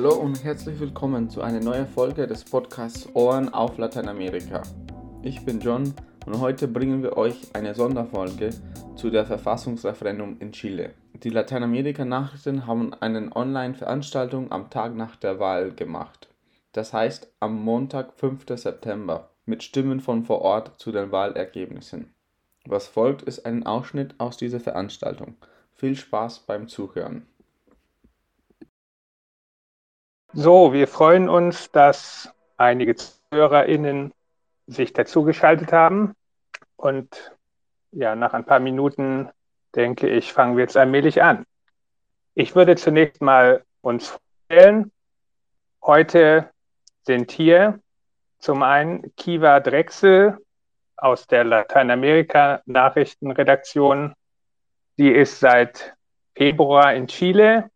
Hallo und herzlich willkommen zu einer neuen Folge des Podcasts Ohren auf Lateinamerika. Ich bin John und heute bringen wir euch eine Sonderfolge zu der Verfassungsreferendum in Chile. Die Lateinamerika-Nachrichten haben eine Online-Veranstaltung am Tag nach der Wahl gemacht. Das heißt am Montag, 5. September, mit Stimmen von vor Ort zu den Wahlergebnissen. Was folgt, ist ein Ausschnitt aus dieser Veranstaltung. Viel Spaß beim Zuhören. So, wir freuen uns, dass einige ZuhörerInnen sich dazugeschaltet haben. Und ja, nach ein paar Minuten, denke ich, fangen wir jetzt allmählich an. Ich würde zunächst mal uns vorstellen. Heute sind hier zum einen Kiva Drechsel aus der Lateinamerika-Nachrichtenredaktion. Die ist seit Februar in Chile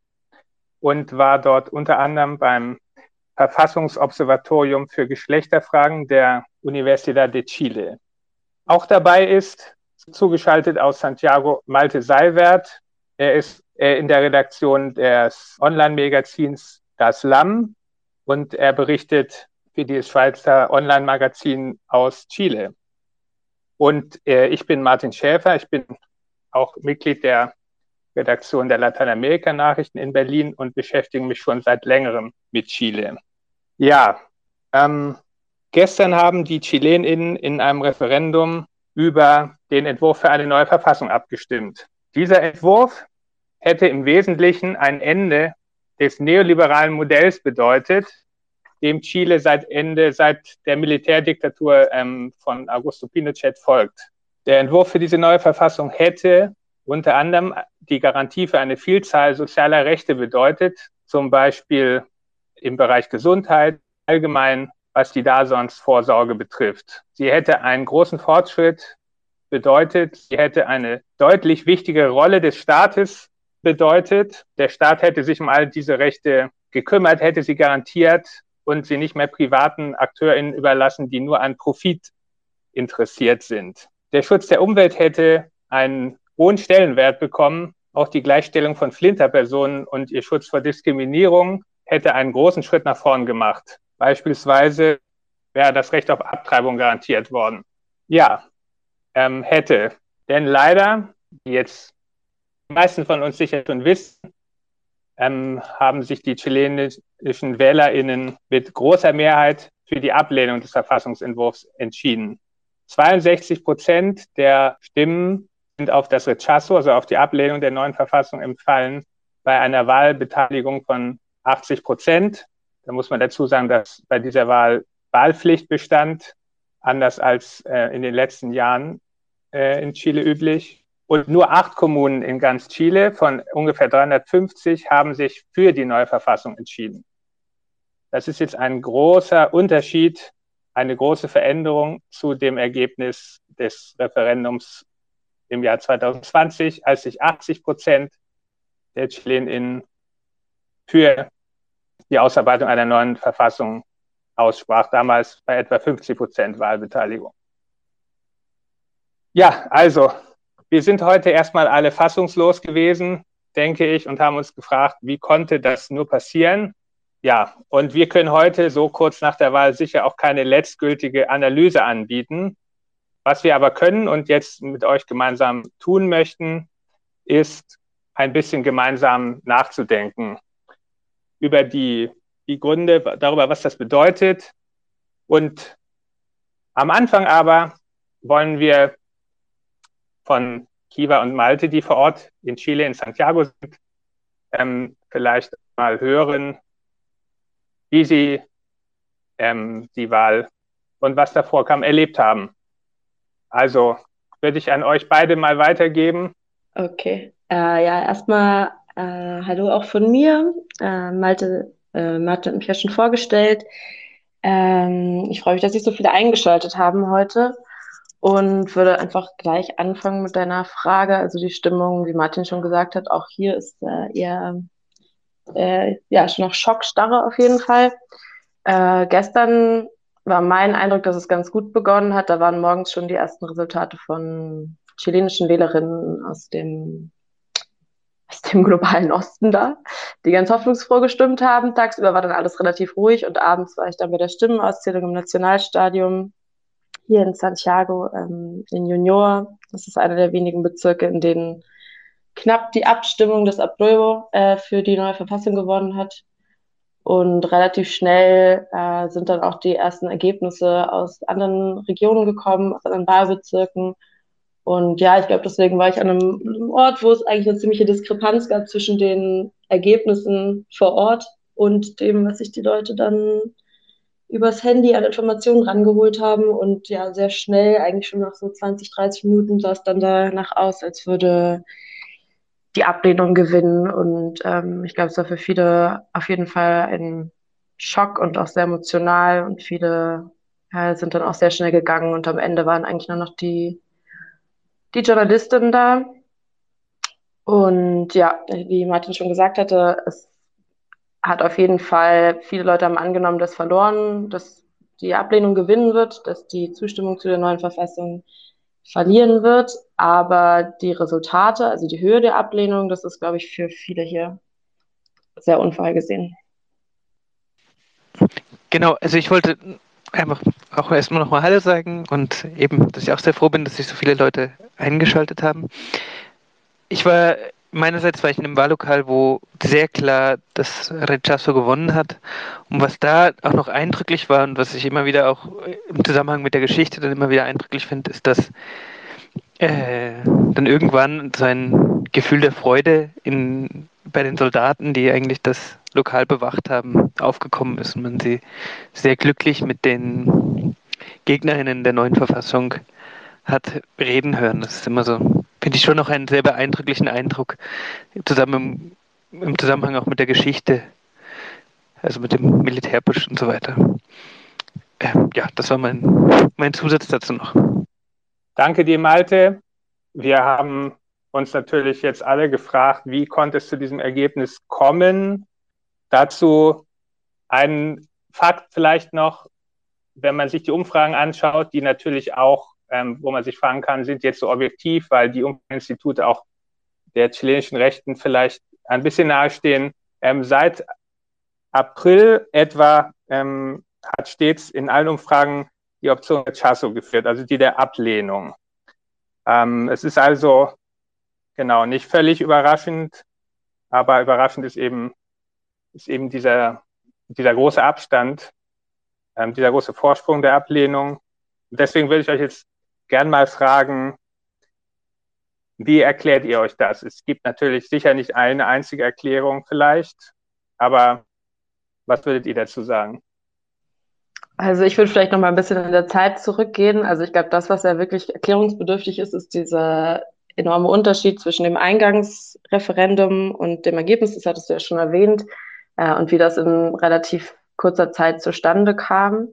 und war dort unter anderem beim Verfassungsobservatorium für Geschlechterfragen der Universidad de Chile. Auch dabei ist zugeschaltet aus Santiago Malte Seiwert. Er ist in der Redaktion des Online-Magazins Das Lamm und er berichtet für die Schweizer Online-Magazin aus Chile. Und äh, ich bin Martin Schäfer, ich bin auch Mitglied der Redaktion der Lateinamerika-Nachrichten in Berlin und beschäftige mich schon seit längerem mit Chile. Ja, ähm, gestern haben die ChilenInnen in einem Referendum über den Entwurf für eine neue Verfassung abgestimmt. Dieser Entwurf hätte im Wesentlichen ein Ende des neoliberalen Modells bedeutet, dem Chile seit Ende, seit der Militärdiktatur ähm, von Augusto Pinochet folgt. Der Entwurf für diese neue Verfassung hätte unter anderem die Garantie für eine Vielzahl sozialer Rechte bedeutet, zum Beispiel im Bereich Gesundheit, allgemein, was die Daseinsvorsorge betrifft. Sie hätte einen großen Fortschritt bedeutet, sie hätte eine deutlich wichtige Rolle des Staates bedeutet. Der Staat hätte sich um all diese Rechte gekümmert, hätte sie garantiert und sie nicht mehr privaten AkteurInnen überlassen, die nur an Profit interessiert sind. Der Schutz der Umwelt hätte einen hohen Stellenwert bekommen. Auch die Gleichstellung von Flinterpersonen und ihr Schutz vor Diskriminierung hätte einen großen Schritt nach vorn gemacht. Beispielsweise wäre das Recht auf Abtreibung garantiert worden. Ja, ähm, hätte. Denn leider, wie jetzt die meisten von uns sicher schon wissen, ähm, haben sich die chilenischen WählerInnen mit großer Mehrheit für die Ablehnung des Verfassungsentwurfs entschieden. 62 Prozent der Stimmen auf das Rechazo, also auf die Ablehnung der neuen Verfassung empfallen, bei einer Wahlbeteiligung von 80 Prozent. Da muss man dazu sagen, dass bei dieser Wahl Wahlpflicht bestand, anders als äh, in den letzten Jahren äh, in Chile üblich. Und nur acht Kommunen in ganz Chile von ungefähr 350 haben sich für die neue Verfassung entschieden. Das ist jetzt ein großer Unterschied, eine große Veränderung zu dem Ergebnis des Referendums im Jahr 2020, als sich 80 Prozent der ChilenInnen für die Ausarbeitung einer neuen Verfassung aussprach, damals bei etwa 50 Prozent Wahlbeteiligung. Ja, also, wir sind heute erstmal alle fassungslos gewesen, denke ich, und haben uns gefragt, wie konnte das nur passieren? Ja, und wir können heute so kurz nach der Wahl sicher auch keine letztgültige Analyse anbieten. Was wir aber können und jetzt mit euch gemeinsam tun möchten, ist ein bisschen gemeinsam nachzudenken über die, die Gründe, darüber, was das bedeutet. Und am Anfang aber wollen wir von Kiva und Malte, die vor Ort in Chile, in Santiago sind, ähm, vielleicht mal hören, wie sie ähm, die Wahl und was davor kam, erlebt haben. Also würde ich an euch beide mal weitergeben. Okay. Äh, ja, erstmal äh, hallo auch von mir. Äh, Malte, äh, Malte hat mich ja schon vorgestellt. Ähm, ich freue mich, dass sich so viele eingeschaltet haben heute und würde einfach gleich anfangen mit deiner Frage. Also die Stimmung, wie Martin schon gesagt hat, auch hier ist äh, eher äh, ja schon noch Schockstarre auf jeden Fall. Äh, gestern war mein Eindruck, dass es ganz gut begonnen hat. Da waren morgens schon die ersten Resultate von chilenischen Wählerinnen aus dem aus dem globalen Osten da, die ganz hoffnungsfroh gestimmt haben. Tagsüber war dann alles relativ ruhig und abends war ich dann bei der Stimmenauszählung im Nationalstadion hier in Santiago ähm, in Junior. Das ist einer der wenigen Bezirke, in denen knapp die Abstimmung des Apruebo äh, für die neue Verfassung gewonnen hat. Und relativ schnell äh, sind dann auch die ersten Ergebnisse aus anderen Regionen gekommen, aus anderen Wahlbezirken. Und ja, ich glaube, deswegen war ich an einem, einem Ort, wo es eigentlich eine ziemliche Diskrepanz gab zwischen den Ergebnissen vor Ort und dem, was sich die Leute dann übers Handy an Informationen rangeholt haben. Und ja, sehr schnell, eigentlich schon nach so 20, 30 Minuten, sah es dann danach aus, als würde die Ablehnung gewinnen. Und ähm, ich glaube, es war für viele auf jeden Fall ein Schock und auch sehr emotional. Und viele ja, sind dann auch sehr schnell gegangen. Und am Ende waren eigentlich nur noch die, die Journalistin da. Und ja, wie Martin schon gesagt hatte, es hat auf jeden Fall, viele Leute haben angenommen, dass verloren, dass die Ablehnung gewinnen wird, dass die Zustimmung zu der neuen Verfassung verlieren wird. Aber die Resultate, also die Höhe der Ablehnung, das ist, glaube ich, für viele hier sehr unvorhergesehen. Genau, also ich wollte einfach auch erstmal nochmal Hallo sagen und eben, dass ich auch sehr froh bin, dass sich so viele Leute eingeschaltet haben. Ich war, meinerseits war ich in einem Wahllokal, wo sehr klar das Rechazo gewonnen hat. Und was da auch noch eindrücklich war und was ich immer wieder auch im Zusammenhang mit der Geschichte dann immer wieder eindrücklich finde, ist, dass äh, dann irgendwann so ein Gefühl der Freude in, bei den Soldaten, die eigentlich das Lokal bewacht haben, aufgekommen ist und man sie sehr glücklich mit den Gegnerinnen der neuen Verfassung hat reden hören. Das ist immer so, finde ich schon noch einen sehr beeindrucklichen Eindruck, zusammen im, im Zusammenhang auch mit der Geschichte, also mit dem Militärbusch und so weiter. Ähm, ja, das war mein, mein Zusatz dazu noch. Danke dir, Malte. Wir haben uns natürlich jetzt alle gefragt, wie konnte es zu diesem Ergebnis kommen? Dazu ein Fakt vielleicht noch, wenn man sich die Umfragen anschaut, die natürlich auch, ähm, wo man sich fragen kann, sind jetzt so objektiv, weil die Umfrageinstitute auch der chilenischen Rechten vielleicht ein bisschen nahestehen. Ähm, seit April etwa ähm, hat stets in allen Umfragen die Option Rechazo geführt, also die der Ablehnung. Ähm, es ist also genau nicht völlig überraschend, aber überraschend ist eben, ist eben dieser, dieser große Abstand, ähm, dieser große Vorsprung der Ablehnung. Und deswegen würde ich euch jetzt gern mal fragen, wie erklärt ihr euch das? Es gibt natürlich sicher nicht eine einzige Erklärung vielleicht, aber was würdet ihr dazu sagen? Also ich würde vielleicht noch mal ein bisschen in der Zeit zurückgehen. Also ich glaube, das, was ja wirklich erklärungsbedürftig ist, ist dieser enorme Unterschied zwischen dem Eingangsreferendum und dem Ergebnis. Das hattest du ja schon erwähnt. Äh, und wie das in relativ kurzer Zeit zustande kam.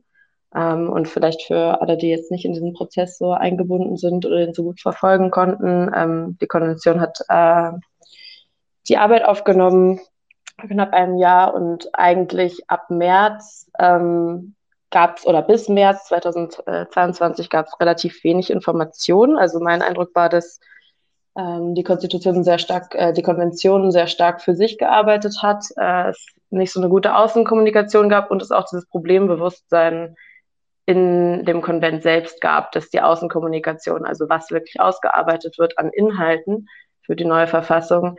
Ähm, und vielleicht für alle, die jetzt nicht in diesen Prozess so eingebunden sind oder den so gut verfolgen konnten, ähm, die Konvention hat äh, die Arbeit aufgenommen, knapp einem Jahr und eigentlich ab März ähm, gab es, oder bis März 2022 gab es relativ wenig Informationen. Also mein Eindruck war, dass ähm, die Konstitution sehr stark, äh, die Konvention sehr stark für sich gearbeitet hat, äh, es nicht so eine gute Außenkommunikation gab und es auch dieses Problembewusstsein in dem Konvent selbst gab, dass die Außenkommunikation, also was wirklich ausgearbeitet wird an Inhalten für die neue Verfassung,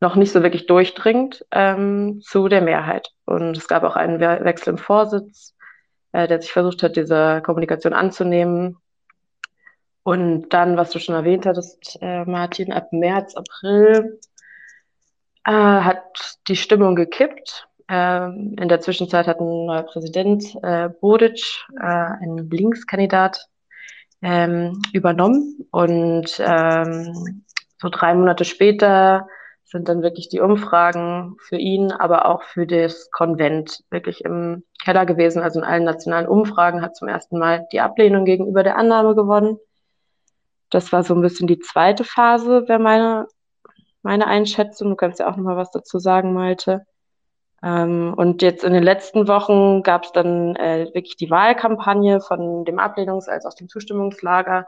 noch nicht so wirklich durchdringt ähm, zu der Mehrheit. Und es gab auch einen Wechsel im Vorsitz äh, der sich versucht hat, diese Kommunikation anzunehmen. Und dann, was du schon erwähnt hattest, äh, Martin, ab März, April äh, hat die Stimmung gekippt. Ähm, in der Zwischenzeit hat ein neuer Präsident, äh, Bodic, äh, ein Linkskandidat, ähm, übernommen. Und ähm, so drei Monate später sind dann wirklich die Umfragen für ihn, aber auch für das Konvent wirklich im Keller gewesen. Also in allen nationalen Umfragen hat zum ersten Mal die Ablehnung gegenüber der Annahme gewonnen. Das war so ein bisschen die zweite Phase, wäre meine, meine Einschätzung. Du kannst ja auch nochmal was dazu sagen, Malte. Ähm, und jetzt in den letzten Wochen gab es dann äh, wirklich die Wahlkampagne von dem Ablehnungs- als auch dem Zustimmungslager.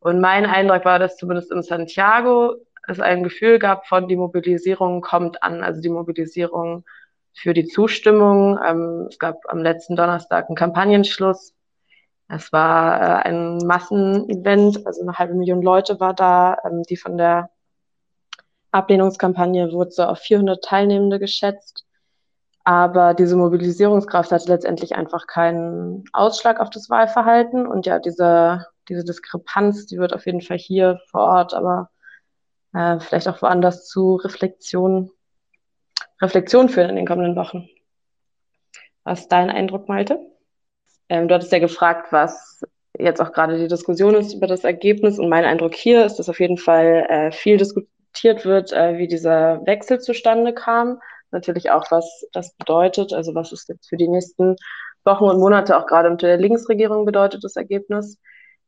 Und mein Eindruck war, dass zumindest in Santiago es ein Gefühl gab von, die Mobilisierung kommt an, also die Mobilisierung für die Zustimmung. Ähm, es gab am letzten Donnerstag einen Kampagnenschluss. Es war äh, ein Massenevent, also eine halbe Million Leute war da, ähm, die von der Ablehnungskampagne wurde so auf 400 Teilnehmende geschätzt. Aber diese Mobilisierungskraft hatte letztendlich einfach keinen Ausschlag auf das Wahlverhalten. Und ja, diese, diese Diskrepanz, die wird auf jeden Fall hier vor Ort, aber äh, vielleicht auch woanders zu Reflexion, Reflexion führen in den kommenden Wochen. Was dein Eindruck, Malte? Ähm, du hattest ja gefragt, was jetzt auch gerade die Diskussion ist über das Ergebnis. Und mein Eindruck hier ist, dass auf jeden Fall äh, viel diskutiert wird, äh, wie dieser Wechsel zustande kam natürlich auch, was das bedeutet, also was es jetzt für die nächsten Wochen und Monate auch gerade unter der Linksregierung bedeutet, das Ergebnis.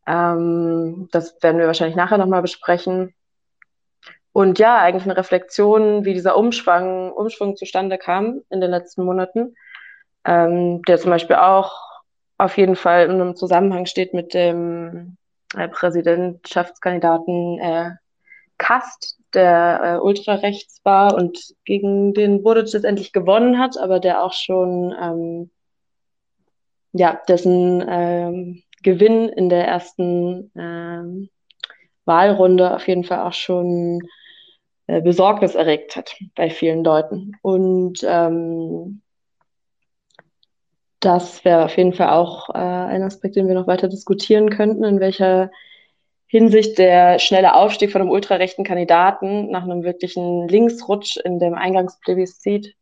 Ähm, das werden wir wahrscheinlich nachher nochmal besprechen. Und ja, eigentlich eine Reflexion, wie dieser Umschwung, Umschwung zustande kam in den letzten Monaten, ähm, der zum Beispiel auch auf jeden Fall in einem Zusammenhang steht mit dem äh, Präsidentschaftskandidaten äh, Kast, der äh, ultrarechts war und gegen den Buric letztendlich gewonnen hat, aber der auch schon, ähm, ja, dessen ähm, Gewinn in der ersten ähm, Wahlrunde auf jeden Fall auch schon äh, Besorgnis erregt hat bei vielen Leuten. Und ähm, das wäre auf jeden Fall auch äh, ein Aspekt, den wir noch weiter diskutieren könnten, in welcher Hinsicht der schnelle Aufstieg von einem ultrarechten Kandidaten nach einem wirklichen Linksrutsch in dem Eingangsplebiscit.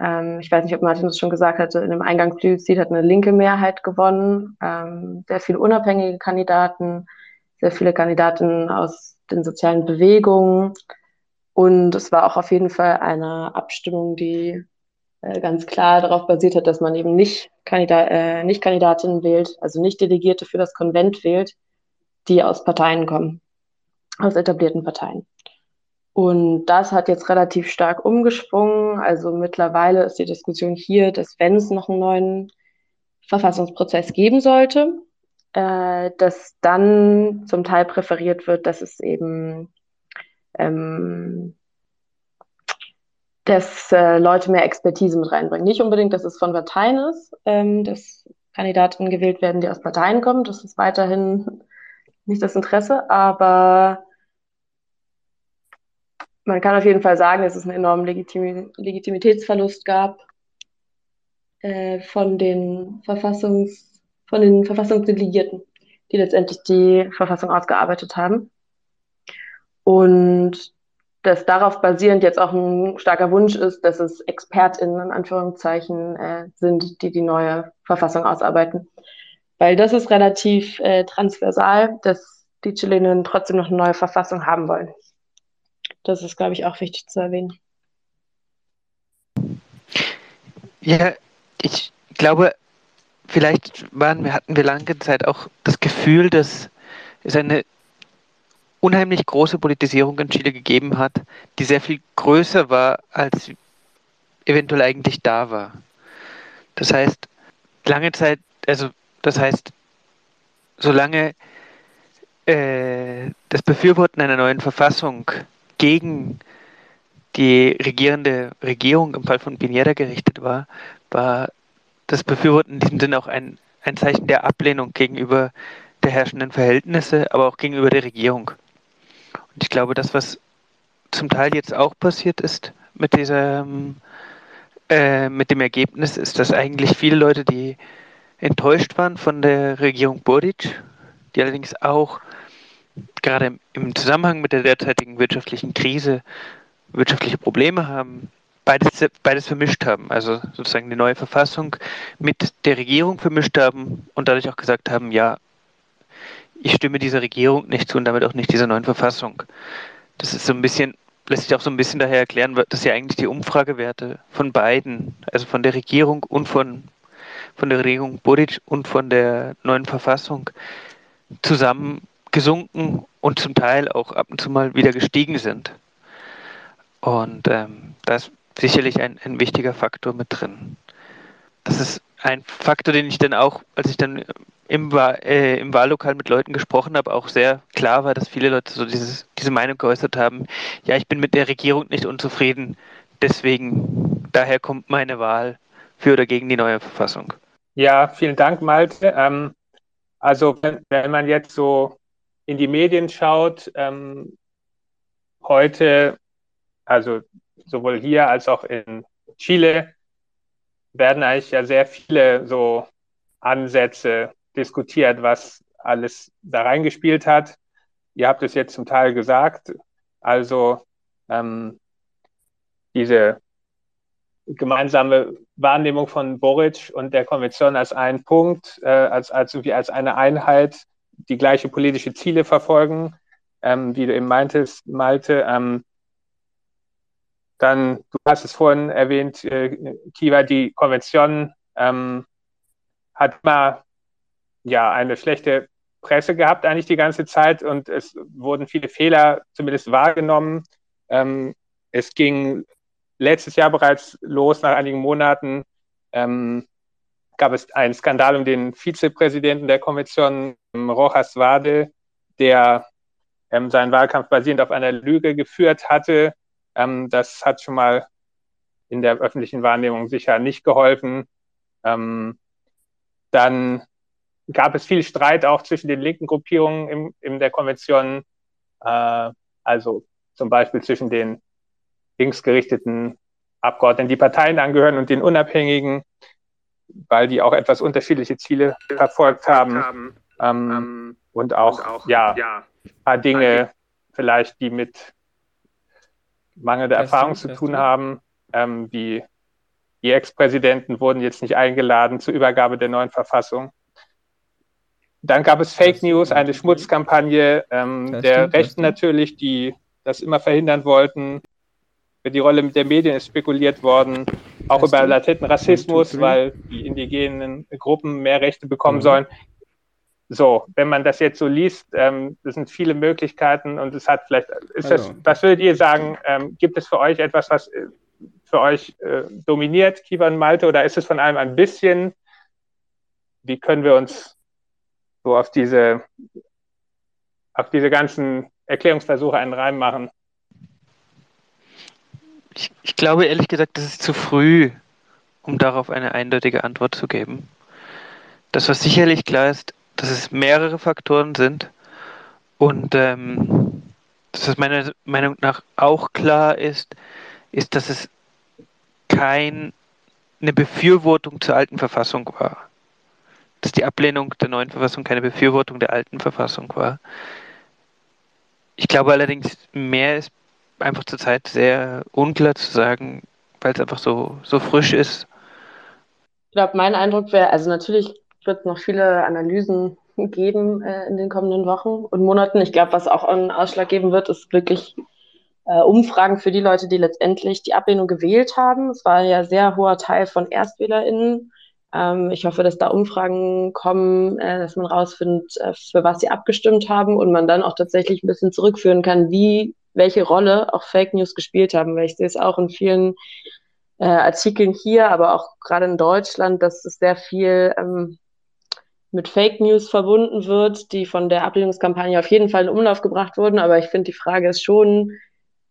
Ähm, ich weiß nicht, ob Martin das schon gesagt hatte, in dem Eingangsplebiscit hat eine linke Mehrheit gewonnen, ähm, sehr viele unabhängige Kandidaten, sehr viele Kandidaten aus den sozialen Bewegungen. Und es war auch auf jeden Fall eine Abstimmung, die äh, ganz klar darauf basiert hat, dass man eben nicht, Kandidat, äh, nicht Kandidatinnen wählt, also nicht Delegierte für das Konvent wählt, die aus Parteien kommen, aus etablierten Parteien. Und das hat jetzt relativ stark umgesprungen. Also mittlerweile ist die Diskussion hier, dass wenn es noch einen neuen Verfassungsprozess geben sollte, äh, dass dann zum Teil präferiert wird, dass es eben ähm, dass äh, Leute mehr Expertise mit reinbringen. Nicht unbedingt, dass es von Parteien ist, ähm, dass Kandidaten gewählt werden, die aus Parteien kommen. Das ist weiterhin nicht das Interesse, aber man kann auf jeden Fall sagen, dass es einen enormen Legitim Legitimitätsverlust gab äh, von den Verfassungs von den Verfassungsdelegierten, die letztendlich die Verfassung ausgearbeitet haben. Und dass darauf basierend jetzt auch ein starker Wunsch ist, dass es ExpertInnen in Anführungszeichen äh, sind, die die neue Verfassung ausarbeiten. Weil das ist relativ äh, transversal, dass die Chilenen trotzdem noch eine neue Verfassung haben wollen. Das ist, glaube ich, auch wichtig zu erwähnen. Ja, ich glaube, vielleicht waren hatten wir lange Zeit auch das Gefühl, dass es eine unheimlich große Politisierung in Chile gegeben hat, die sehr viel größer war, als eventuell eigentlich da war. Das heißt, lange Zeit, also das heißt, solange äh, das Befürworten einer neuen Verfassung gegen die regierende Regierung im Fall von Piñera gerichtet war, war das Befürworten in diesem Sinne auch ein, ein Zeichen der Ablehnung gegenüber der herrschenden Verhältnisse, aber auch gegenüber der Regierung. Und ich glaube, das, was zum Teil jetzt auch passiert ist mit dieser, äh, mit dem Ergebnis, ist, dass eigentlich viele Leute, die enttäuscht waren von der Regierung Boric, die allerdings auch gerade im Zusammenhang mit der derzeitigen wirtschaftlichen Krise wirtschaftliche Probleme haben, beides, beides vermischt haben. Also sozusagen die neue Verfassung mit der Regierung vermischt haben und dadurch auch gesagt haben, ja, ich stimme dieser Regierung nicht zu und damit auch nicht dieser neuen Verfassung. Das ist so ein bisschen, lässt sich auch so ein bisschen daher erklären, dass ja eigentlich die Umfragewerte von beiden, also von der Regierung und von von der Regierung Boric und von der neuen Verfassung zusammen gesunken und zum Teil auch ab und zu mal wieder gestiegen sind. Und ähm, da ist sicherlich ein, ein wichtiger Faktor mit drin. Das ist ein Faktor, den ich dann auch, als ich dann im, äh, im Wahllokal mit Leuten gesprochen habe, auch sehr klar war, dass viele Leute so dieses, diese Meinung geäußert haben, ja, ich bin mit der Regierung nicht unzufrieden, deswegen, daher kommt meine Wahl für oder gegen die neue Verfassung. Ja, vielen Dank, Malte. Ähm, also wenn, wenn, man jetzt so in die Medien schaut, ähm, heute, also sowohl hier als auch in Chile, werden eigentlich ja sehr viele so Ansätze diskutiert, was alles da reingespielt hat. Ihr habt es jetzt zum Teil gesagt. Also ähm, diese gemeinsame Wahrnehmung von Boric und der Konvention als einen Punkt, äh, als, als, irgendwie als eine Einheit, die gleiche politische Ziele verfolgen, ähm, wie du eben meintest, Malte. Ähm, dann, du hast es vorhin erwähnt, äh, Kiva, die Konvention ähm, hat mal ja eine schlechte Presse gehabt eigentlich die ganze Zeit und es wurden viele Fehler zumindest wahrgenommen. Ähm, es ging letztes Jahr bereits los, nach einigen Monaten ähm, gab es einen Skandal um den Vizepräsidenten der Konvention, Rojas Wade, der ähm, seinen Wahlkampf basierend auf einer Lüge geführt hatte. Ähm, das hat schon mal in der öffentlichen Wahrnehmung sicher nicht geholfen. Ähm, dann gab es viel Streit auch zwischen den linken Gruppierungen im, in der Konvention, äh, also zum Beispiel zwischen den linksgerichteten Abgeordneten, die Parteien angehören und den Unabhängigen, weil die auch etwas unterschiedliche Ziele verfolgt haben. Ähm, ähm, und auch, und auch ja, ja, ein paar Dinge vielleicht, die mit mangelnder Erfahrung zu tun haben, ähm, wie die Ex-Präsidenten wurden jetzt nicht eingeladen zur Übergabe der neuen Verfassung. Dann gab es Fake News, eine Schmutzkampagne ähm, der Rechten natürlich, die das immer verhindern wollten. Für die Rolle der Medien ist spekuliert worden, auch über latenten Rassismus, weil die indigenen Gruppen mehr Rechte bekommen mhm. sollen. So, wenn man das jetzt so liest, ähm, das sind viele Möglichkeiten und es hat vielleicht, ist das, was würdet ihr sagen, ähm, gibt es für euch etwas, was äh, für euch äh, dominiert, Kivan Malte, oder ist es von allem ein bisschen? Wie können wir uns so auf diese, auf diese ganzen Erklärungsversuche einen Reim machen? Ich, ich glaube ehrlich gesagt, das ist zu früh, um darauf eine eindeutige Antwort zu geben. Das, was sicherlich klar ist, dass es mehrere Faktoren sind und ähm, dass es meiner Meinung nach auch klar ist, ist, dass es keine Befürwortung zur alten Verfassung war. Dass die Ablehnung der neuen Verfassung keine Befürwortung der alten Verfassung war. Ich glaube allerdings, mehr ist einfach zurzeit sehr unklar zu sagen, weil es einfach so, so frisch ist. Ich glaube, mein Eindruck wäre, also natürlich wird es noch viele Analysen geben äh, in den kommenden Wochen und Monaten. Ich glaube, was auch einen Ausschlag geben wird, ist wirklich äh, Umfragen für die Leute, die letztendlich die Ablehnung gewählt haben. Es war ja sehr hoher Teil von ErstwählerInnen. Ähm, ich hoffe, dass da Umfragen kommen, äh, dass man rausfindet, äh, für was sie abgestimmt haben und man dann auch tatsächlich ein bisschen zurückführen kann, wie, welche Rolle auch Fake News gespielt haben. Weil ich sehe es auch in vielen äh, Artikeln hier, aber auch gerade in Deutschland, dass es sehr viel ähm, mit Fake News verbunden wird, die von der Ablehnungskampagne auf jeden Fall in Umlauf gebracht wurden. Aber ich finde, die Frage ist schon,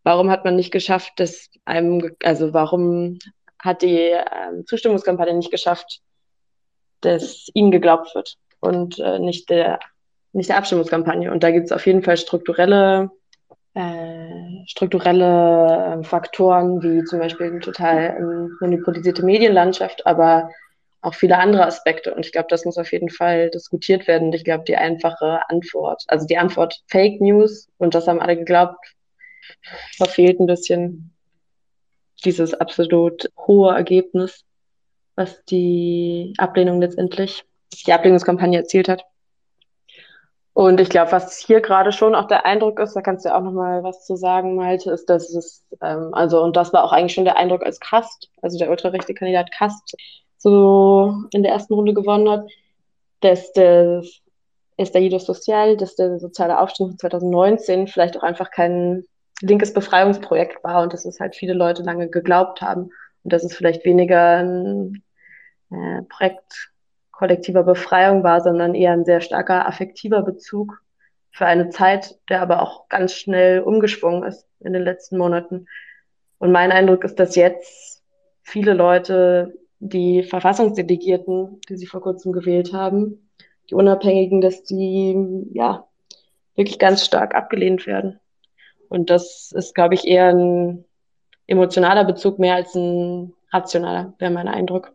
warum hat man nicht geschafft, dass einem, also warum hat die ähm, Zustimmungskampagne nicht geschafft, dass ihnen geglaubt wird und äh, nicht der nicht der Abstimmungskampagne. Und da gibt es auf jeden Fall strukturelle äh, strukturelle äh, Faktoren, wie zum Beispiel eine total ähm, monopolisierte Medienlandschaft, aber auch viele andere Aspekte. Und ich glaube, das muss auf jeden Fall diskutiert werden. Und ich glaube, die einfache Antwort, also die Antwort Fake News, und das haben alle geglaubt, verfehlt ein bisschen dieses absolut hohe Ergebnis, was die Ablehnung letztendlich, die Ablehnungskampagne erzielt hat. Und ich glaube, was hier gerade schon auch der Eindruck ist, da kannst du ja auch nochmal was zu sagen, Malte, ist, dass es, ähm, also, und das war auch eigentlich schon der Eindruck als Kast, also der ultrarechte Kandidat Kast, so in der ersten Runde gewonnen hat, dass das Estallido Social, dass der soziale Aufstieg von 2019 vielleicht auch einfach kein linkes Befreiungsprojekt war und dass es halt viele Leute lange geglaubt haben und dass es vielleicht weniger ein, äh, Projekt kollektiver Befreiung war, sondern eher ein sehr starker affektiver Bezug für eine Zeit, der aber auch ganz schnell umgeschwungen ist in den letzten Monaten. Und mein Eindruck ist, dass jetzt viele Leute, die Verfassungsdelegierten, die sie vor kurzem gewählt haben, die Unabhängigen, dass die ja wirklich ganz stark abgelehnt werden. Und das ist, glaube ich, eher ein emotionaler Bezug mehr als ein rationaler, wäre mein Eindruck.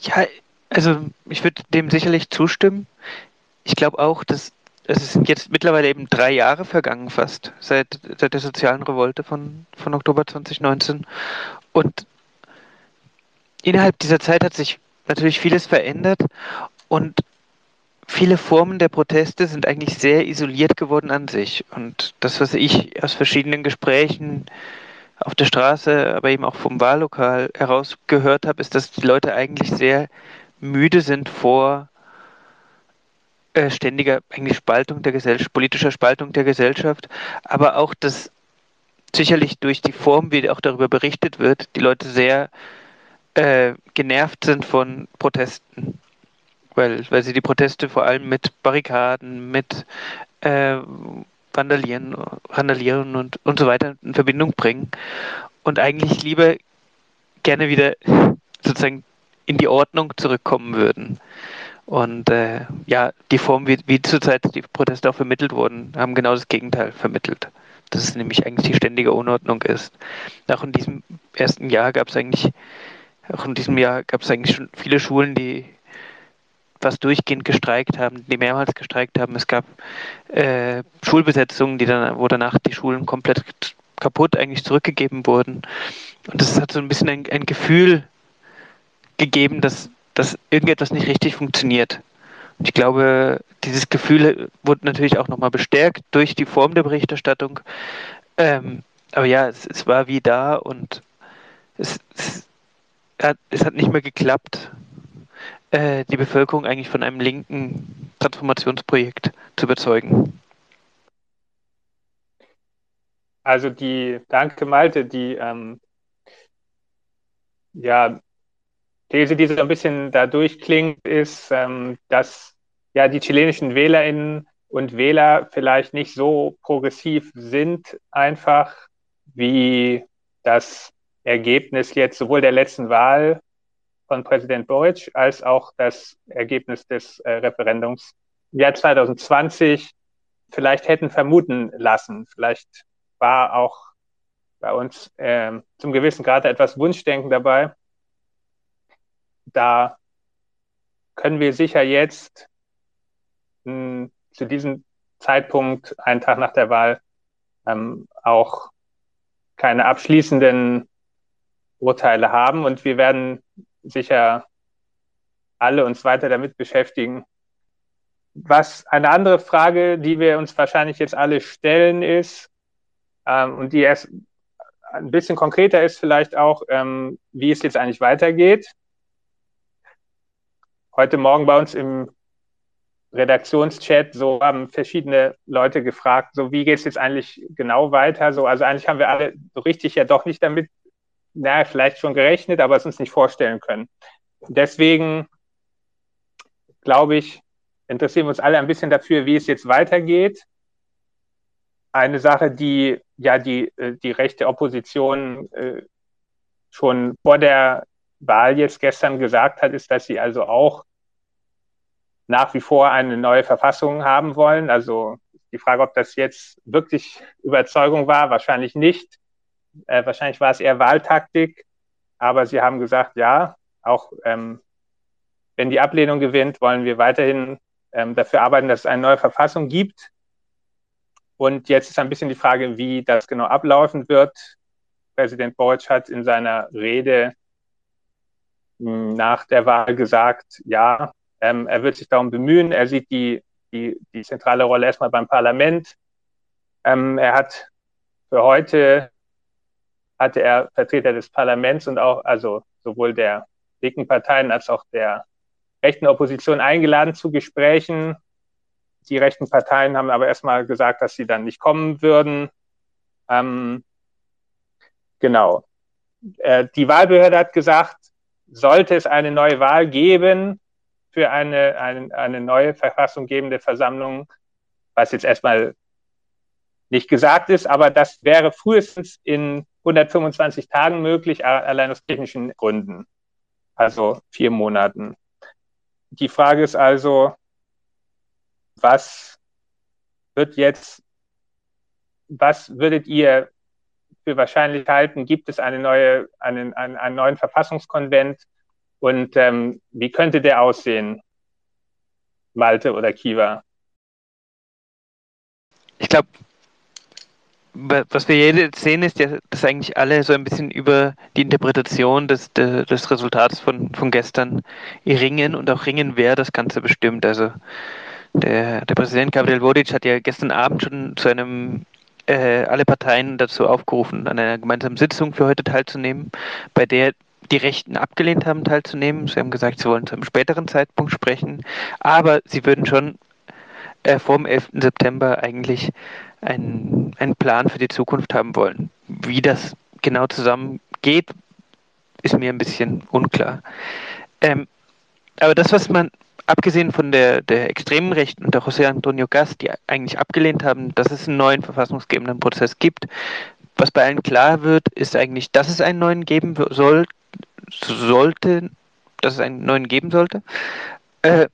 Ja, also ich würde dem sicherlich zustimmen ich glaube auch, dass es sind jetzt mittlerweile eben drei Jahre vergangen fast seit, seit der sozialen Revolte von, von Oktober 2019. Und innerhalb dieser Zeit hat sich natürlich vieles verändert und viele Formen der Proteste sind eigentlich sehr isoliert geworden an sich. Und das, was ich aus verschiedenen Gesprächen auf der Straße, aber eben auch vom Wahllokal heraus gehört habe, ist, dass die Leute eigentlich sehr müde sind vor äh, ständiger eigentlich Spaltung der Gesellschaft, politischer Spaltung der Gesellschaft, aber auch, dass sicherlich durch die Form, wie auch darüber berichtet wird, die Leute sehr äh, genervt sind von Protesten, weil, weil sie die Proteste vor allem mit Barrikaden, mit äh, Vandalieren, Randalieren und, und so weiter in Verbindung bringen und eigentlich lieber gerne wieder sozusagen in die Ordnung zurückkommen würden. Und äh, ja, die Form, wie, wie zurzeit die Proteste auch vermittelt wurden, haben genau das Gegenteil vermittelt. Dass es nämlich eigentlich die ständige Unordnung ist. Auch in diesem ersten Jahr gab es eigentlich, auch in diesem Jahr gab es eigentlich schon viele Schulen, die fast durchgehend gestreikt haben, die mehrmals gestreikt haben. Es gab äh, Schulbesetzungen, die dann, wo danach die Schulen komplett kaputt eigentlich zurückgegeben wurden. Und das hat so ein bisschen ein, ein Gefühl gegeben, dass dass irgendetwas nicht richtig funktioniert. Und ich glaube, dieses Gefühl wurde natürlich auch nochmal bestärkt durch die Form der Berichterstattung. Ähm, aber ja, es, es, war wie da und es, es, hat, es hat nicht mehr geklappt, äh, die Bevölkerung eigentlich von einem linken Transformationsprojekt zu überzeugen. Also die, danke Malte, die ähm, ja, These, die so ein bisschen da durchklingt, ist, ähm, dass ja die chilenischen Wählerinnen und Wähler vielleicht nicht so progressiv sind, einfach wie das Ergebnis jetzt sowohl der letzten Wahl von Präsident Boric als auch das Ergebnis des äh, Referendums im Jahr 2020 vielleicht hätten vermuten lassen. Vielleicht war auch bei uns äh, zum gewissen Grad etwas Wunschdenken dabei da können wir sicher jetzt hm, zu diesem Zeitpunkt, einen Tag nach der Wahl, ähm, auch keine abschließenden Urteile haben. Und wir werden sicher alle uns weiter damit beschäftigen. Was eine andere Frage, die wir uns wahrscheinlich jetzt alle stellen, ist, ähm, und die erst ein bisschen konkreter ist vielleicht auch, ähm, wie es jetzt eigentlich weitergeht heute Morgen bei uns im Redaktionschat, so haben verschiedene Leute gefragt, so wie geht es jetzt eigentlich genau weiter? So, also eigentlich haben wir alle so richtig ja doch nicht damit, naja, vielleicht schon gerechnet, aber es uns nicht vorstellen können. Deswegen glaube ich, interessieren wir uns alle ein bisschen dafür, wie es jetzt weitergeht. Eine Sache, die ja die, äh, die rechte Opposition äh, schon vor der Wahl jetzt gestern gesagt hat, ist, dass sie also auch nach wie vor eine neue Verfassung haben wollen. Also die Frage, ob das jetzt wirklich Überzeugung war, wahrscheinlich nicht. Äh, wahrscheinlich war es eher Wahltaktik. Aber sie haben gesagt, ja, auch ähm, wenn die Ablehnung gewinnt, wollen wir weiterhin ähm, dafür arbeiten, dass es eine neue Verfassung gibt. Und jetzt ist ein bisschen die Frage, wie das genau ablaufen wird. Präsident Boric hat in seiner Rede hm, nach der Wahl gesagt, ja, ähm, er wird sich darum bemühen. Er sieht die, die, die zentrale Rolle erstmal beim Parlament. Ähm, er hat für heute hatte er Vertreter des Parlaments und auch, also sowohl der linken Parteien als auch der rechten Opposition eingeladen zu Gesprächen. Die rechten Parteien haben aber erstmal gesagt, dass sie dann nicht kommen würden. Ähm, genau. Äh, die Wahlbehörde hat gesagt, sollte es eine neue Wahl geben für eine, eine, eine neue verfassunggebende Versammlung, was jetzt erstmal nicht gesagt ist, aber das wäre frühestens in 125 Tagen möglich, allein aus technischen Gründen. Also vier Monaten. Die Frage ist also, was wird jetzt, was würdet ihr für wahrscheinlich halten? Gibt es eine neue, einen, einen, einen neuen Verfassungskonvent? Und ähm, wie könnte der aussehen? Malte oder Kiva? Ich glaube, was wir jetzt sehen, ist ja, dass eigentlich alle so ein bisschen über die Interpretation des, des Resultats von, von gestern ringen und auch ringen, wer das Ganze bestimmt. Also der, der Präsident Gabriel Vodic hat ja gestern Abend schon zu einem äh, alle Parteien dazu aufgerufen, an einer gemeinsamen Sitzung für heute teilzunehmen, bei der die Rechten abgelehnt haben, teilzunehmen. Sie haben gesagt, sie wollen zu einem späteren Zeitpunkt sprechen, aber sie würden schon äh, vor dem 11. September eigentlich einen, einen Plan für die Zukunft haben wollen. Wie das genau zusammengeht, ist mir ein bisschen unklar. Ähm, aber das, was man, abgesehen von der, der extremen Rechten und der José Antonio Gas, die eigentlich abgelehnt haben, dass es einen neuen verfassungsgebenden Prozess gibt, was bei allen klar wird, ist eigentlich, dass es einen neuen geben soll, sollte, dass es einen neuen geben sollte. Äh,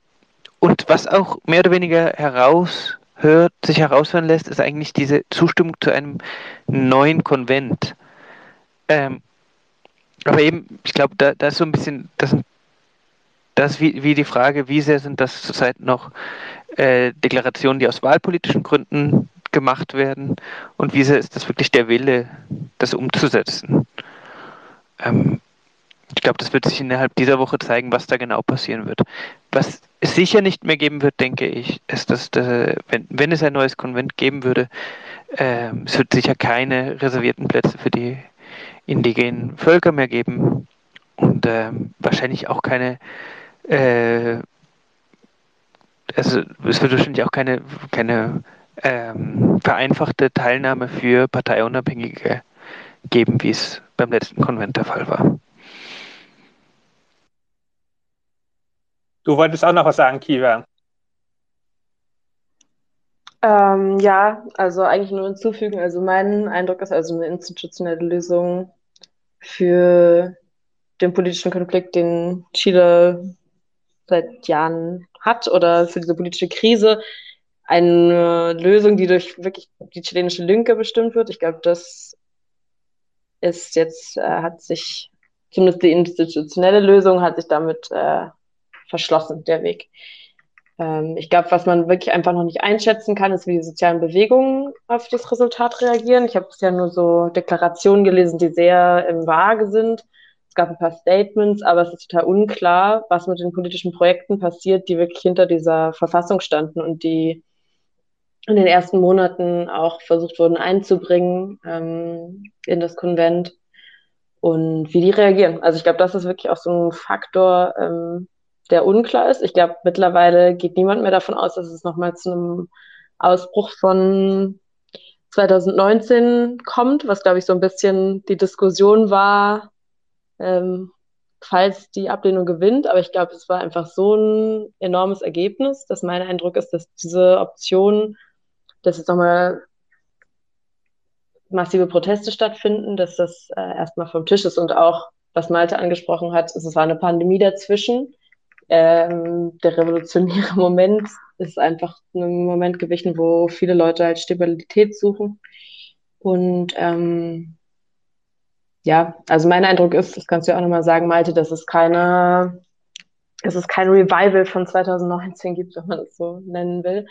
und was auch mehr oder weniger heraushört, sich heraushören lässt, ist eigentlich diese Zustimmung zu einem neuen Konvent. Ähm, aber eben, ich glaube, da, da ist so ein bisschen, das das wie, wie die Frage, wie sehr sind das zurzeit noch äh, Deklarationen, die aus wahlpolitischen Gründen gemacht werden und wie sehr ist das wirklich der Wille, das umzusetzen. Ähm, ich glaube, das wird sich innerhalb dieser Woche zeigen, was da genau passieren wird. Was es sicher nicht mehr geben wird, denke ich, ist, dass, dass wenn, wenn es ein neues Konvent geben würde, äh, es wird sicher keine reservierten Plätze für die indigenen Völker mehr geben und äh, wahrscheinlich auch keine äh, also es wird wahrscheinlich auch keine, keine ähm, vereinfachte Teilnahme für Parteiunabhängige geben, wie es beim letzten Konvent der Fall war. Du wolltest auch noch was sagen, Kiva. Ähm, ja, also eigentlich nur hinzufügen. Also mein Eindruck ist also eine institutionelle Lösung für den politischen Konflikt, den Chile seit Jahren hat oder für diese politische Krise eine Lösung, die durch wirklich die chilenische Linke bestimmt wird. Ich glaube, das ist jetzt, äh, hat sich, zumindest die institutionelle Lösung hat sich damit äh, verschlossen, der Weg. Ähm, ich glaube, was man wirklich einfach noch nicht einschätzen kann, ist, wie die sozialen Bewegungen auf das Resultat reagieren. Ich habe bisher nur so Deklarationen gelesen, die sehr im Vage sind. Es gab ein paar Statements, aber es ist total unklar, was mit den politischen Projekten passiert, die wirklich hinter dieser Verfassung standen und die in den ersten Monaten auch versucht wurden einzubringen ähm, in das Konvent und wie die reagieren. Also ich glaube, das ist wirklich auch so ein Faktor, ähm, der unklar ist. Ich glaube, mittlerweile geht niemand mehr davon aus, dass es nochmal zu einem Ausbruch von 2019 kommt, was, glaube ich, so ein bisschen die Diskussion war, ähm, falls die Ablehnung gewinnt. Aber ich glaube, es war einfach so ein enormes Ergebnis, dass mein Eindruck ist, dass diese Option, dass jetzt nochmal massive Proteste stattfinden, dass das äh, erstmal vom Tisch ist und auch, was Malte angesprochen hat, es war eine Pandemie dazwischen. Ähm, der revolutionäre Moment ist einfach ein Moment gewichen, wo viele Leute halt Stabilität suchen. Und ähm, ja, also mein Eindruck ist, das kannst du ja auch nochmal sagen, Malte, dass es keine, dass es kein Revival von 2019 gibt, wenn man es so nennen will,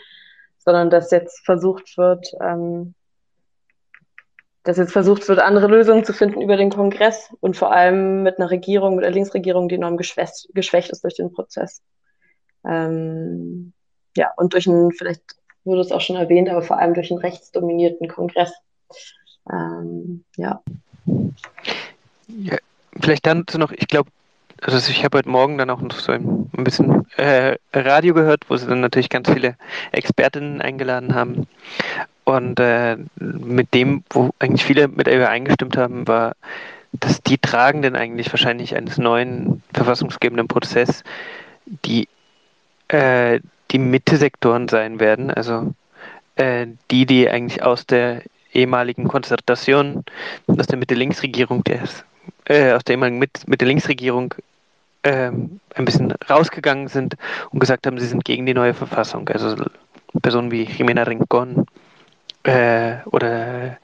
sondern dass jetzt versucht wird, ähm, dass jetzt versucht wird, andere Lösungen zu finden über den Kongress und vor allem mit einer Regierung, mit einer Linksregierung, die enorm geschwächt, geschwächt ist durch den Prozess. Ähm, ja, und durch einen, vielleicht wurde es auch schon erwähnt, aber vor allem durch einen rechtsdominierten Kongress. Ähm, ja. Ja, vielleicht dann noch, ich glaube, also ich habe heute Morgen dann auch noch so ein, bisschen äh, Radio gehört, wo sie dann natürlich ganz viele Expertinnen eingeladen haben. Und äh, mit dem, wo eigentlich viele mit übereingestimmt haben, war, dass die Tragenden eigentlich wahrscheinlich eines neuen verfassungsgebenden Prozesses die, äh, die Mitte-Sektoren sein werden, also äh, die, die eigentlich aus der ehemaligen Konzertation, aus der Mitte-Links-Regierung, äh, aus der ehemaligen Mitte-Links-Regierung äh, ein bisschen rausgegangen sind und gesagt haben, sie sind gegen die neue Verfassung. Also Personen wie Jimena Rincón äh, oder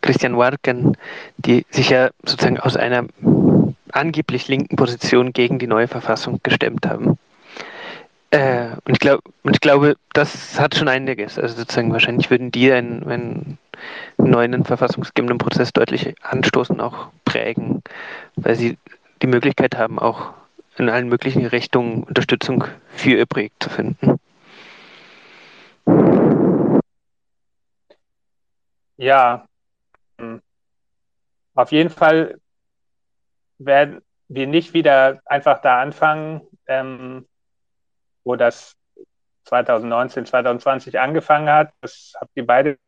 Christian Warken, die sich ja sozusagen aus einer angeblich linken Position gegen die neue Verfassung gestemmt haben. Äh, und, ich glaub, und ich glaube, das hat schon einiges. Also sozusagen wahrscheinlich würden die einen, einen neuen verfassungsgebenden Prozess deutlich anstoßen, auch prägen, weil sie die Möglichkeit haben, auch in allen möglichen Richtungen Unterstützung für ihr Projekt zu finden. Ja, hm. auf jeden Fall werden wir nicht wieder einfach da anfangen, ähm, wo das 2019, 2020 angefangen hat. Das habt ihr beide.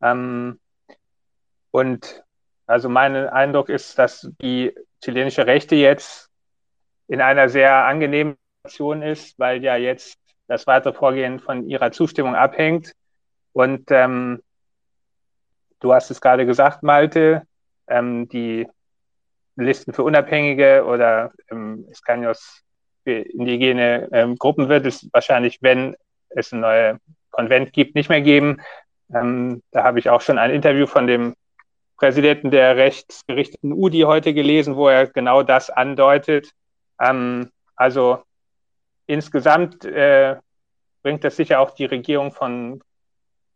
Ähm, und also mein Eindruck ist, dass die chilenische Rechte jetzt in einer sehr angenehmen Situation ist, weil ja jetzt das weitere Vorgehen von ihrer Zustimmung abhängt. Und ähm, du hast es gerade gesagt, Malte, ähm, die Listen für Unabhängige oder ähm, Escaños für indigene ähm, Gruppen wird es wahrscheinlich, wenn es ein neues Konvent gibt, nicht mehr geben. Ähm, da habe ich auch schon ein Interview von dem Präsidenten der rechtsgerichteten UDI heute gelesen, wo er genau das andeutet. Ähm, also insgesamt äh, bringt das sicher auch die Regierung von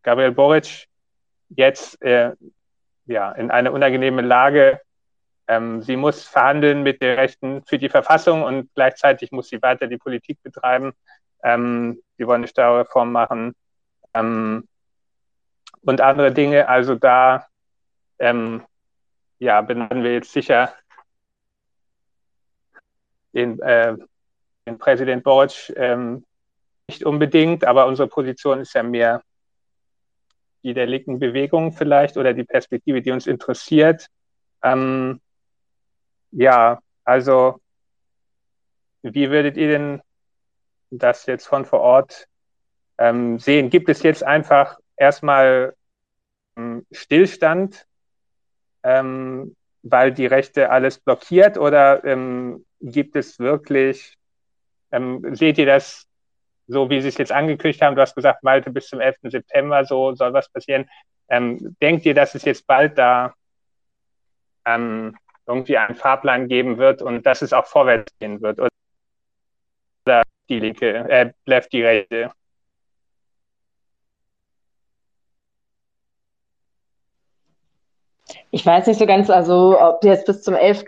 Gabriel Boric jetzt äh, ja, in eine unangenehme Lage, ähm, sie muss verhandeln mit den Rechten für die Verfassung und gleichzeitig muss sie weiter die Politik betreiben. Ähm, sie wollen eine Steuerreform machen ähm, und andere Dinge. Also da ähm, ja, benennen wir jetzt sicher den, äh, den Präsident Boric ähm, nicht unbedingt, aber unsere Position ist ja mehr die der linken Bewegung vielleicht oder die Perspektive, die uns interessiert. Ähm, ja, also wie würdet ihr denn das jetzt von vor Ort ähm, sehen? Gibt es jetzt einfach erstmal ähm, Stillstand, ähm, weil die Rechte alles blockiert oder ähm, gibt es wirklich, ähm, seht ihr das so, wie Sie es jetzt angekündigt haben? Du hast gesagt, Malte, bis zum 11. September so soll was passieren. Ähm, denkt ihr, dass es jetzt bald da ähm, irgendwie einen Fahrplan geben wird und dass es auch vorwärts gehen wird. Oder die linke, äh, bleibt die rechte. Ich weiß nicht so ganz, also ob jetzt bis zum 11.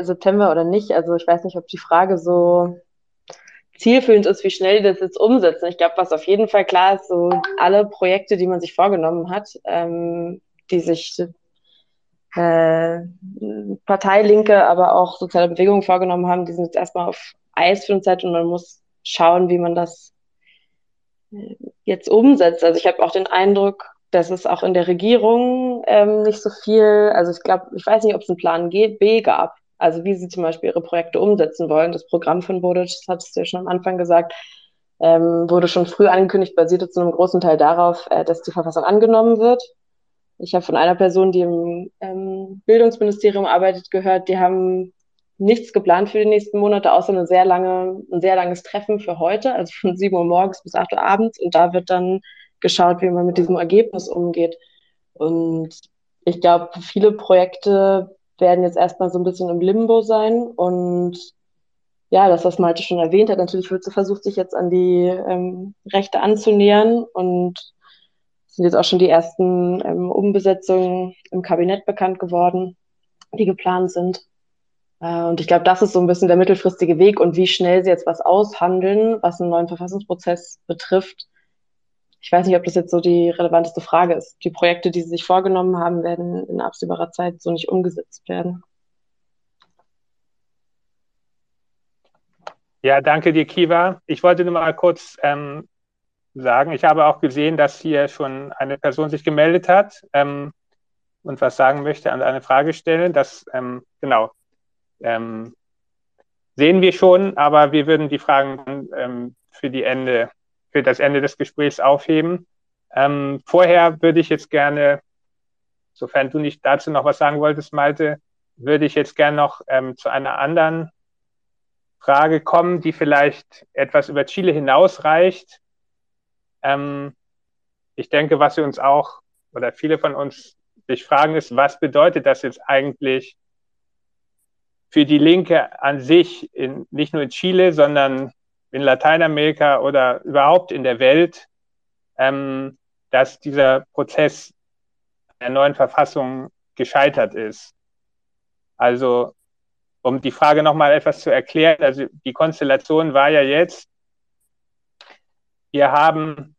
September oder nicht. Also ich weiß nicht, ob die Frage so zielführend ist, wie schnell die das jetzt umsetzen. Ich glaube, was auf jeden Fall klar ist, so alle Projekte, die man sich vorgenommen hat, ähm, die sich äh, Parteilinke, aber auch soziale Bewegungen vorgenommen haben, die sind jetzt erstmal auf Eis für eine Zeit und man muss schauen, wie man das äh, jetzt umsetzt. Also ich habe auch den Eindruck, dass es auch in der Regierung ähm, nicht so viel, also ich glaube, ich weiß nicht, ob es einen Plan B gab, also wie sie zum Beispiel ihre Projekte umsetzen wollen. Das Programm von Bodic, das hattest du ja schon am Anfang gesagt, ähm, wurde schon früh angekündigt, basierte zu einem großen Teil darauf, äh, dass die Verfassung angenommen wird. Ich habe von einer Person, die im ähm, Bildungsministerium arbeitet, gehört, die haben nichts geplant für die nächsten Monate, außer eine sehr lange, ein sehr langes Treffen für heute, also von 7 Uhr morgens bis 8 Uhr abends. Und da wird dann geschaut, wie man mit diesem Ergebnis umgeht. Und ich glaube, viele Projekte werden jetzt erstmal so ein bisschen im Limbo sein. Und ja, das, was Malte schon erwähnt hat, natürlich wird sie versucht, sich jetzt an die ähm, Rechte anzunähern und sind jetzt auch schon die ersten ähm, Umbesetzungen im Kabinett bekannt geworden, die geplant sind. Äh, und ich glaube, das ist so ein bisschen der mittelfristige Weg und wie schnell sie jetzt was aushandeln, was einen neuen Verfassungsprozess betrifft. Ich weiß nicht, ob das jetzt so die relevanteste Frage ist. Die Projekte, die sie sich vorgenommen haben, werden in absehbarer Zeit so nicht umgesetzt werden. Ja, danke dir, Kiva. Ich wollte nur mal kurz ähm, sagen. Ich habe auch gesehen, dass hier schon eine Person sich gemeldet hat. Ähm, und was sagen möchte, an eine Frage stellen. Das, ähm, genau, ähm, sehen wir schon, aber wir würden die Fragen ähm, für die Ende, für das Ende des Gesprächs aufheben. Ähm, vorher würde ich jetzt gerne, sofern du nicht dazu noch was sagen wolltest, Malte, würde ich jetzt gerne noch ähm, zu einer anderen Frage kommen, die vielleicht etwas über Chile hinausreicht. Ähm, ich denke, was wir uns auch oder viele von uns sich fragen, ist, was bedeutet das jetzt eigentlich für die Linke an sich, in, nicht nur in Chile, sondern in Lateinamerika oder überhaupt in der Welt, ähm, dass dieser Prozess der neuen Verfassung gescheitert ist. Also, um die Frage nochmal etwas zu erklären, also die Konstellation war ja jetzt, wir haben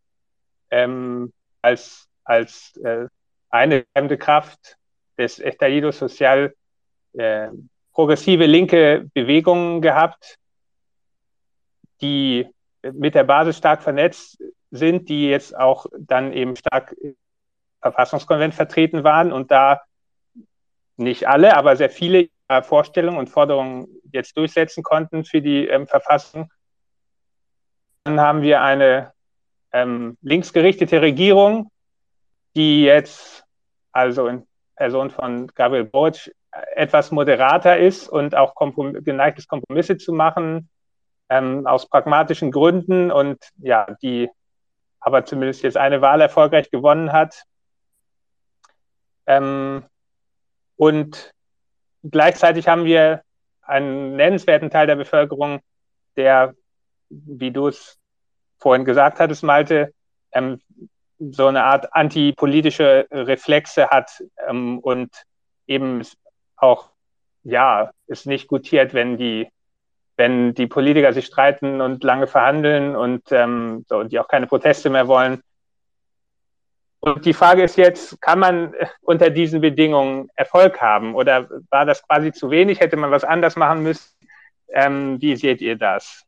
ähm, als, als äh, eine fremde Kraft des Estallido Social äh, progressive linke Bewegungen gehabt, die mit der Basis stark vernetzt sind, die jetzt auch dann eben stark im Verfassungskonvent vertreten waren und da nicht alle, aber sehr viele Vorstellungen und Forderungen jetzt durchsetzen konnten für die ähm, Verfassung. Dann haben wir eine ähm, linksgerichtete Regierung, die jetzt also in Person von Gabriel Boric etwas moderater ist und auch komprom geneigt ist, Kompromisse zu machen, ähm, aus pragmatischen Gründen und ja, die aber zumindest jetzt eine Wahl erfolgreich gewonnen hat. Ähm, und gleichzeitig haben wir einen nennenswerten Teil der Bevölkerung, der, wie du es vorhin gesagt hattest, Malte, ähm, so eine Art antipolitische Reflexe hat ähm, und eben auch, ja, ist nicht gutiert, wenn die, wenn die Politiker sich streiten und lange verhandeln und, ähm, so, die auch keine Proteste mehr wollen. Und die Frage ist jetzt, kann man unter diesen Bedingungen Erfolg haben oder war das quasi zu wenig? Hätte man was anders machen müssen? Ähm, wie seht ihr das?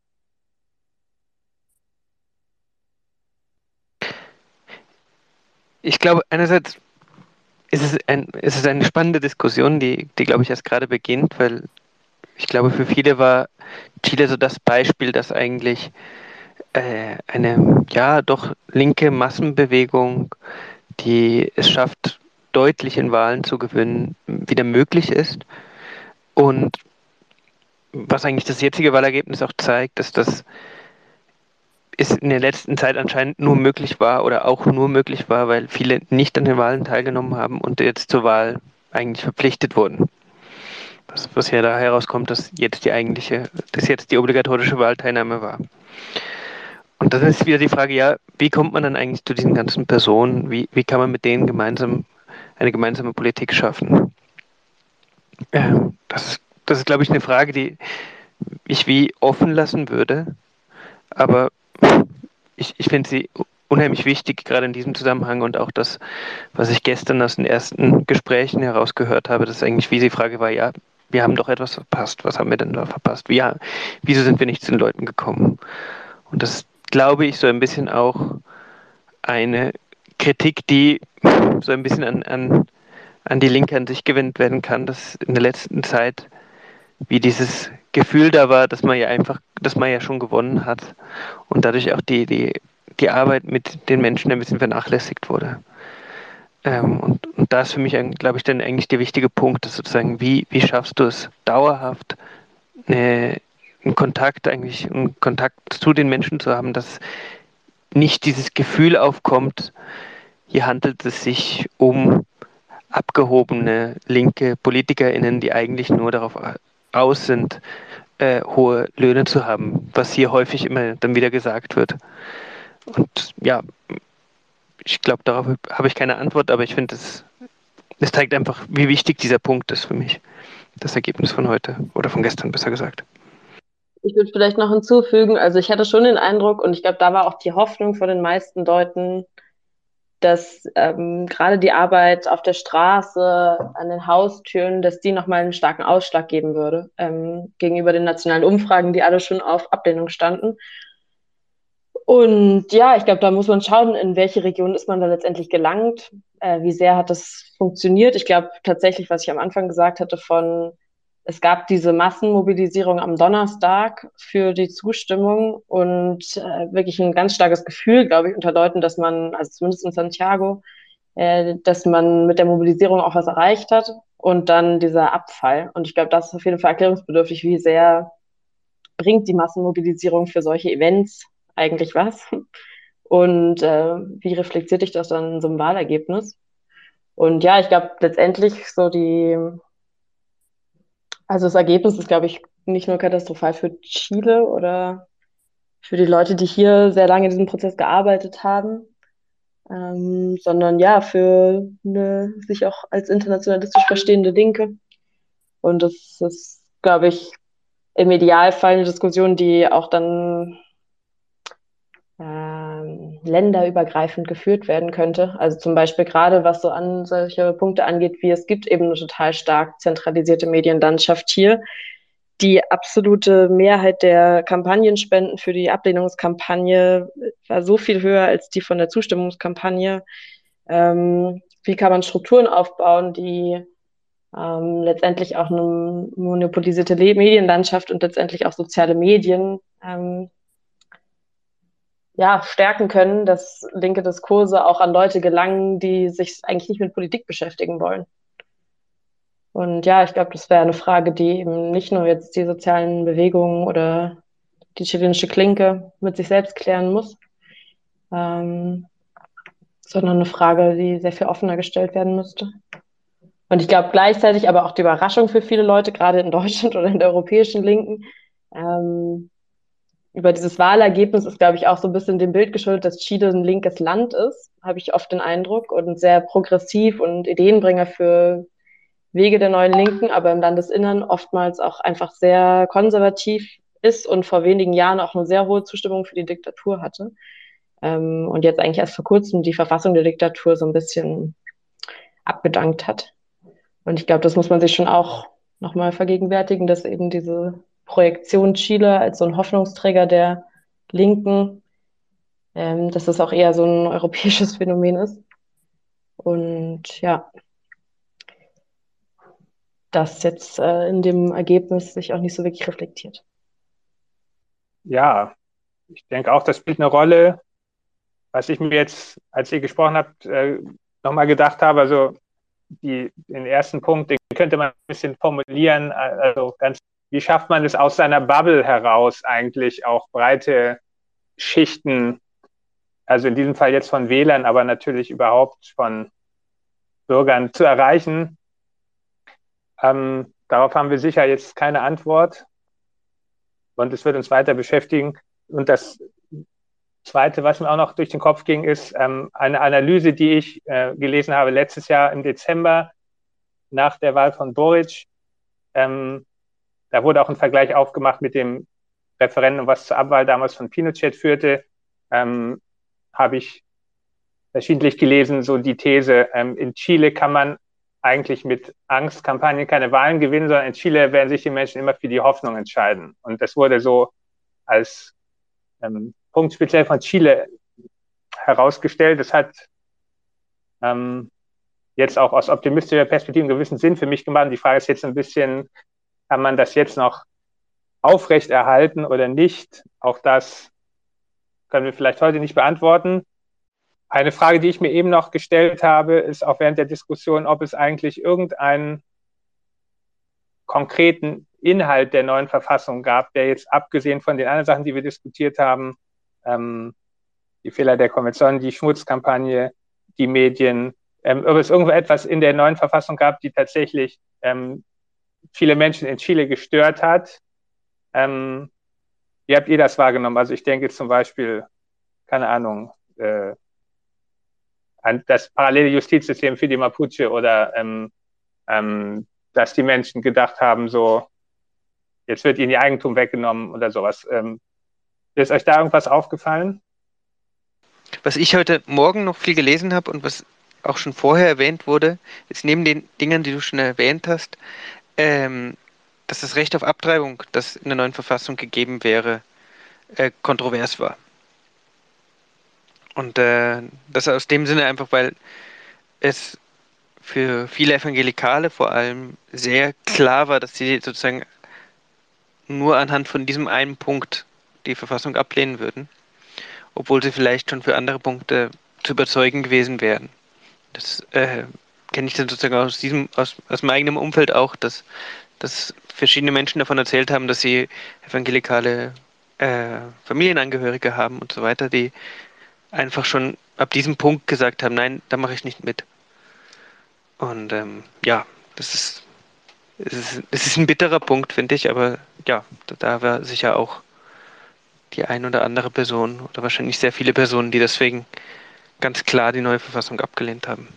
Ich glaube, einerseits ist es, ein, ist es eine spannende Diskussion, die, die glaube ich, erst gerade beginnt, weil ich glaube, für viele war Chile so das Beispiel, dass eigentlich äh, eine, ja, doch linke Massenbewegung, die es schafft, deutlich in Wahlen zu gewinnen, wieder möglich ist. Und was eigentlich das jetzige Wahlergebnis auch zeigt, dass das es in der letzten Zeit anscheinend nur möglich war oder auch nur möglich war, weil viele nicht an den Wahlen teilgenommen haben und jetzt zur Wahl eigentlich verpflichtet wurden. Was, was ja da herauskommt, dass jetzt die eigentliche, dass jetzt die obligatorische Wahlteilnahme war. Und dann ist wieder die Frage, ja, wie kommt man dann eigentlich zu diesen ganzen Personen? Wie, wie kann man mit denen gemeinsam eine gemeinsame Politik schaffen? Äh, das, das ist, glaube ich, eine Frage, die ich wie offen lassen würde. Aber ich, ich finde sie unheimlich wichtig, gerade in diesem Zusammenhang und auch das, was ich gestern aus den ersten Gesprächen herausgehört habe, dass eigentlich wie die Frage war, ja, wir haben doch etwas verpasst. Was haben wir denn da verpasst? Wie, wieso sind wir nicht zu den Leuten gekommen? Und das glaube ich so ein bisschen auch eine Kritik, die so ein bisschen an, an, an die Linke an sich gewendet werden kann, dass in der letzten Zeit wie dieses Gefühl da war, dass man ja einfach, dass man ja schon gewonnen hat und dadurch auch die, die, die Arbeit mit den Menschen ein bisschen vernachlässigt wurde. Ähm, und, und da ist für mich, glaube ich, dann eigentlich der wichtige Punkt, dass sozusagen, wie, wie schaffst du es dauerhaft, eine, einen Kontakt eigentlich, einen Kontakt zu den Menschen zu haben, dass nicht dieses Gefühl aufkommt, hier handelt es sich um abgehobene linke PolitikerInnen, die eigentlich nur darauf aus sind, äh, hohe Löhne zu haben, was hier häufig immer dann wieder gesagt wird. Und ja, ich glaube, darauf habe ich keine Antwort, aber ich finde, es, es zeigt einfach, wie wichtig dieser Punkt ist für mich. Das Ergebnis von heute oder von gestern, besser gesagt. Ich würde vielleicht noch hinzufügen, also ich hatte schon den Eindruck, und ich glaube, da war auch die Hoffnung von den meisten Leuten, dass ähm, gerade die Arbeit auf der Straße, an den Haustüren, dass die nochmal einen starken Ausschlag geben würde ähm, gegenüber den nationalen Umfragen, die alle schon auf Ablehnung standen. Und ja, ich glaube, da muss man schauen, in welche Region ist man da letztendlich gelangt. äh, wie sehr hat das funktioniert. Ich glaube tatsächlich, was ich am Anfang gesagt hatte von, es gab diese Massenmobilisierung am Donnerstag für die Zustimmung und äh, wirklich ein ganz starkes Gefühl, glaube ich, unter Leuten, dass man, also zumindest in Santiago, äh, dass man mit der Mobilisierung auch was erreicht hat und dann dieser Abfall. Und ich glaube, das ist auf jeden Fall erklärungsbedürftig, wie sehr bringt die Massenmobilisierung für solche Events eigentlich was? Und äh, wie reflektiert dich das dann in so einem Wahlergebnis? Und ja, ich glaube letztendlich so die, also das Ergebnis ist, glaube ich, nicht nur katastrophal für Chile oder für die Leute, die hier sehr lange in diesem Prozess gearbeitet haben, ähm, sondern ja, für eine sich auch als internationalistisch verstehende Linke. Und das ist, glaube ich, im Idealfall eine Diskussion, die auch dann ähm, länderübergreifend geführt werden könnte. Also zum Beispiel gerade was so an solche Punkte angeht, wie es gibt eben eine total stark zentralisierte Medienlandschaft hier. Die absolute Mehrheit der Kampagnenspenden für die Ablehnungskampagne war so viel höher als die von der Zustimmungskampagne. Ähm, wie kann man Strukturen aufbauen, die ähm, letztendlich auch eine monopolisierte Medienlandschaft und letztendlich auch soziale Medien ähm, ja, stärken können, dass linke Diskurse auch an Leute gelangen, die sich eigentlich nicht mit Politik beschäftigen wollen. Und ja, ich glaube, das wäre eine Frage, die eben nicht nur jetzt die sozialen Bewegungen oder die chilenische Klinke mit sich selbst klären muss, ähm, sondern eine Frage, die sehr viel offener gestellt werden müsste. Und ich glaube gleichzeitig aber auch die Überraschung für viele Leute, gerade in Deutschland oder in der europäischen Linken, ähm, über dieses Wahlergebnis ist, glaube ich, auch so ein bisschen dem Bild geschuldet, dass Chile ein linkes Land ist, habe ich oft den Eindruck, und sehr progressiv und Ideenbringer für Wege der neuen Linken, aber im Landesinnern oftmals auch einfach sehr konservativ ist und vor wenigen Jahren auch eine sehr hohe Zustimmung für die Diktatur hatte. Ähm, und jetzt eigentlich erst vor kurzem die Verfassung der Diktatur so ein bisschen abgedankt hat. Und ich glaube, das muss man sich schon auch nochmal vergegenwärtigen, dass eben diese Projektion Chile als so ein Hoffnungsträger der Linken, ähm, dass das auch eher so ein europäisches Phänomen ist. Und ja, das jetzt äh, in dem Ergebnis sich auch nicht so wirklich reflektiert. Ja, ich denke auch, das spielt eine Rolle. Was ich mir jetzt, als ihr gesprochen habt, äh, nochmal gedacht habe, also die, den ersten Punkt, den könnte man ein bisschen formulieren, also ganz wie schafft man es aus seiner Bubble heraus eigentlich auch breite Schichten, also in diesem Fall jetzt von Wählern, aber natürlich überhaupt von Bürgern zu erreichen? Ähm, darauf haben wir sicher jetzt keine Antwort und es wird uns weiter beschäftigen. Und das Zweite, was mir auch noch durch den Kopf ging, ist ähm, eine Analyse, die ich äh, gelesen habe letztes Jahr im Dezember nach der Wahl von Boric. Ähm, da wurde auch ein Vergleich aufgemacht mit dem Referendum, was zur Abwahl damals von Pinochet führte. Ähm, Habe ich verschiedentlich gelesen, so die These, ähm, in Chile kann man eigentlich mit Angstkampagnen keine Wahlen gewinnen, sondern in Chile werden sich die Menschen immer für die Hoffnung entscheiden. Und das wurde so als ähm, Punkt speziell von Chile herausgestellt. Das hat ähm, jetzt auch aus optimistischer Perspektive einen gewissen Sinn für mich gemacht. Die Frage ist jetzt ein bisschen, kann man das jetzt noch aufrechterhalten oder nicht? Auch das können wir vielleicht heute nicht beantworten. Eine Frage, die ich mir eben noch gestellt habe, ist auch während der Diskussion, ob es eigentlich irgendeinen konkreten Inhalt der neuen Verfassung gab, der jetzt abgesehen von den anderen Sachen, die wir diskutiert haben, ähm, die Fehler der Konvention, die Schmutzkampagne, die Medien, ähm, ob es irgendwo etwas in der neuen Verfassung gab, die tatsächlich ähm, viele Menschen in Chile gestört hat. Ähm, wie habt ihr das wahrgenommen? Also ich denke zum Beispiel, keine Ahnung, äh, an das parallele Justizsystem für die Mapuche oder ähm, ähm, dass die Menschen gedacht haben, so, jetzt wird ihnen ihr Eigentum weggenommen oder sowas. Ähm, ist euch da irgendwas aufgefallen? Was ich heute Morgen noch viel gelesen habe und was auch schon vorher erwähnt wurde, ist neben den Dingen, die du schon erwähnt hast, ähm, dass das Recht auf Abtreibung, das in der neuen Verfassung gegeben wäre, äh, kontrovers war. Und äh, das aus dem Sinne einfach, weil es für viele Evangelikale vor allem sehr klar war, dass sie sozusagen nur anhand von diesem einen Punkt die Verfassung ablehnen würden, obwohl sie vielleicht schon für andere Punkte zu überzeugen gewesen wären. Das äh, kenne ich dann sozusagen aus diesem, aus, aus meinem eigenen Umfeld auch, dass, dass verschiedene Menschen davon erzählt haben, dass sie evangelikale äh, Familienangehörige haben und so weiter, die einfach schon ab diesem Punkt gesagt haben, nein, da mache ich nicht mit. Und ähm, ja, das ist, das ist, das ist ein bitterer Punkt, finde ich, aber ja, da, da war sicher auch die ein oder andere Person oder wahrscheinlich sehr viele Personen, die deswegen ganz klar die neue Verfassung abgelehnt haben.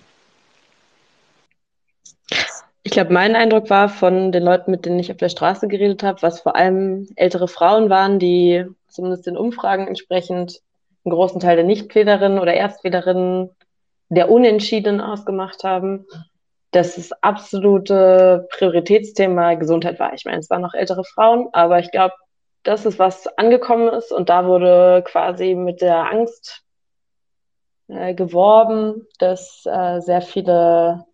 Ich glaube, mein Eindruck war von den Leuten, mit denen ich auf der Straße geredet habe, was vor allem ältere Frauen waren, die zumindest den Umfragen entsprechend einen großen Teil der Nichtwählerinnen oder Erstwählerinnen der Unentschiedenen ausgemacht haben, dass das absolute Prioritätsthema Gesundheit war. Ich meine, es waren noch ältere Frauen, aber ich glaube, das ist was angekommen ist und da wurde quasi mit der Angst äh, geworben, dass äh, sehr viele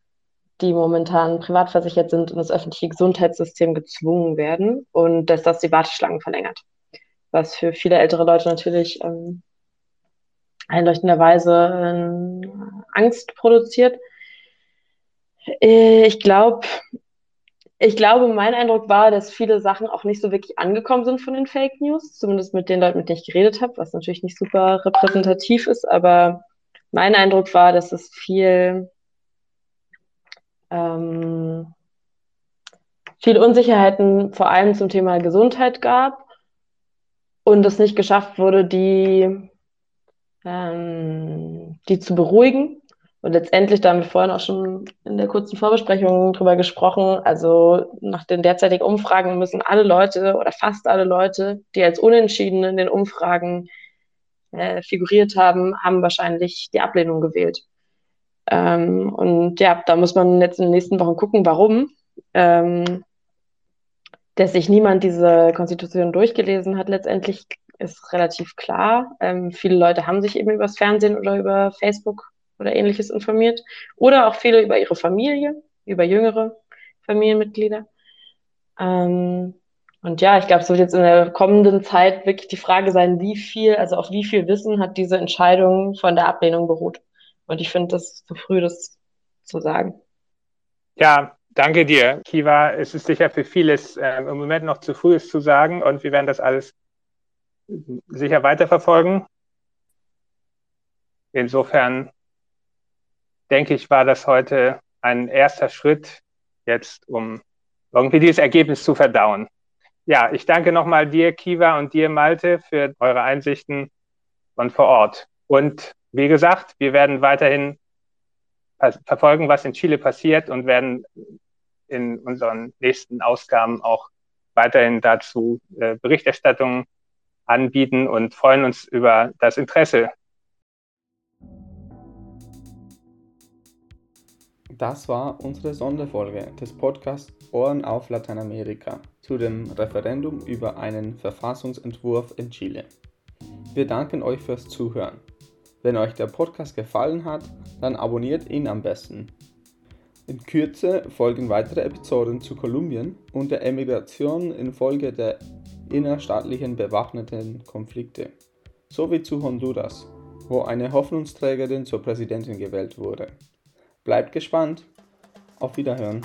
die momentan privat versichert sind, in das öffentliche Gesundheitssystem gezwungen werden und dass das die Warteschlangen verlängert. Was für viele ältere Leute natürlich ähm, einleuchtenderweise äh, Angst produziert. Äh, ich glaube, ich glaube, mein Eindruck war, dass viele Sachen auch nicht so wirklich angekommen sind von den Fake News, zumindest mit den Leuten, mit denen ich geredet habe, was natürlich nicht super repräsentativ ist, aber mein Eindruck war, dass es viel ähm, viele Unsicherheiten vor allem zum Thema Gesundheit gab und es nicht geschafft wurde, die, ähm, die zu beruhigen. Und letztendlich, da haben wir vorhin auch schon in der kurzen Vorbesprechung drüber gesprochen, also nach den derzeitigen Umfragen müssen alle Leute oder fast alle Leute, die als Unentschieden in den Umfragen äh, figuriert haben, haben wahrscheinlich die Ablehnung gewählt. Ähm, und ja, da muss man jetzt in den nächsten Wochen gucken, warum. Ähm, dass sich niemand diese Konstitution durchgelesen hat, letztendlich ist relativ klar. Ähm, viele Leute haben sich eben übers Fernsehen oder über Facebook oder ähnliches informiert. Oder auch viele über ihre Familie, über jüngere Familienmitglieder. Ähm, und ja, ich glaube, es wird jetzt in der kommenden Zeit wirklich die Frage sein, wie viel, also auf wie viel Wissen hat diese Entscheidung von der Ablehnung beruht. Und ich finde das zu früh, das zu sagen. Ja, danke dir, Kiva. Es ist sicher für vieles äh, im Moment noch zu früh, es zu sagen. Und wir werden das alles sicher weiterverfolgen. Insofern denke ich, war das heute ein erster Schritt jetzt, um irgendwie dieses Ergebnis zu verdauen. Ja, ich danke nochmal dir, Kiva, und dir, Malte, für eure Einsichten von vor Ort. Und wie gesagt, wir werden weiterhin verfolgen, was in Chile passiert und werden in unseren nächsten Ausgaben auch weiterhin dazu äh, Berichterstattung anbieten und freuen uns über das Interesse. Das war unsere Sonderfolge des Podcasts Ohren auf Lateinamerika zu dem Referendum über einen Verfassungsentwurf in Chile. Wir danken euch fürs Zuhören. Wenn euch der Podcast gefallen hat, dann abonniert ihn am besten. In Kürze folgen weitere Episoden zu Kolumbien und der Emigration infolge der innerstaatlichen bewaffneten Konflikte, sowie zu Honduras, wo eine Hoffnungsträgerin zur Präsidentin gewählt wurde. Bleibt gespannt. Auf Wiederhören.